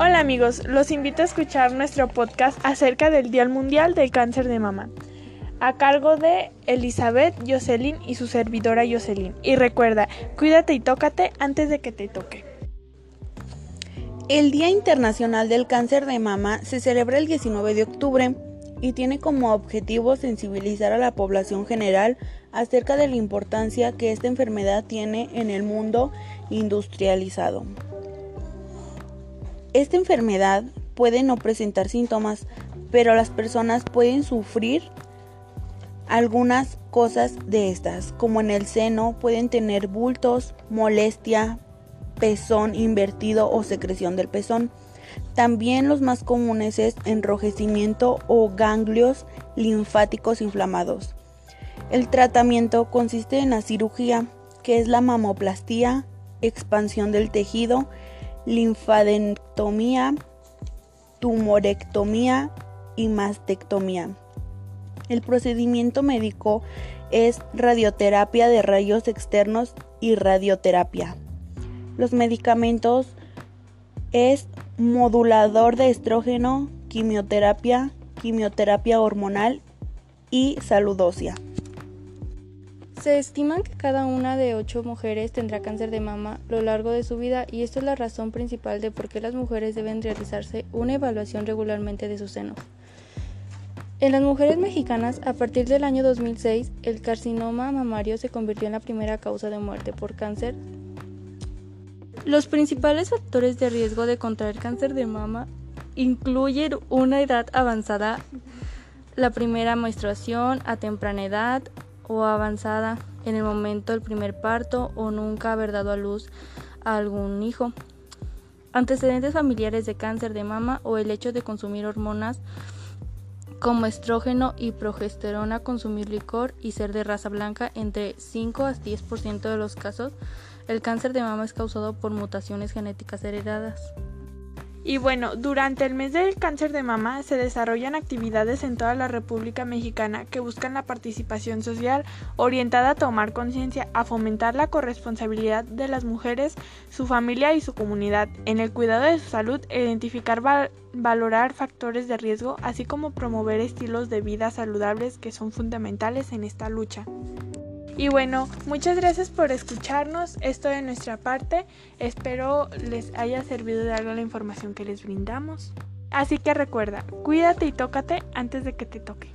Hola amigos, los invito a escuchar nuestro podcast acerca del Día Mundial del Cáncer de Mama, a cargo de Elizabeth Jocelyn y su servidora Jocelyn. Y recuerda, cuídate y tócate antes de que te toque. El Día Internacional del Cáncer de Mama se celebra el 19 de octubre y tiene como objetivo sensibilizar a la población general acerca de la importancia que esta enfermedad tiene en el mundo industrializado. Esta enfermedad puede no presentar síntomas, pero las personas pueden sufrir algunas cosas de estas, como en el seno pueden tener bultos, molestia, pezón invertido o secreción del pezón. También los más comunes es enrojecimiento o ganglios linfáticos inflamados. El tratamiento consiste en la cirugía, que es la mamoplastía, expansión del tejido, linfadenectomía, tumorectomía y mastectomía. El procedimiento médico es radioterapia de rayos externos y radioterapia. Los medicamentos es modulador de estrógeno, quimioterapia, quimioterapia hormonal y saludosia. Se estima que cada una de ocho mujeres tendrá cáncer de mama a lo largo de su vida y esto es la razón principal de por qué las mujeres deben realizarse una evaluación regularmente de sus senos. En las mujeres mexicanas, a partir del año 2006, el carcinoma mamario se convirtió en la primera causa de muerte por cáncer los principales factores de riesgo de contraer cáncer de mama incluyen una edad avanzada, la primera menstruación a temprana edad o avanzada en el momento del primer parto o nunca haber dado a luz a algún hijo, antecedentes familiares de cáncer de mama o el hecho de consumir hormonas como estrógeno y progesterona, consumir licor y ser de raza blanca, entre 5 a 10% de los casos, el cáncer de mama es causado por mutaciones genéticas heredadas. Y bueno, durante el mes del cáncer de mama se desarrollan actividades en toda la República Mexicana que buscan la participación social orientada a tomar conciencia, a fomentar la corresponsabilidad de las mujeres, su familia y su comunidad en el cuidado de su salud, identificar, valorar factores de riesgo, así como promover estilos de vida saludables que son fundamentales en esta lucha. Y bueno, muchas gracias por escucharnos. Esto de nuestra parte. Espero les haya servido de algo la información que les brindamos. Así que recuerda, cuídate y tócate antes de que te toque.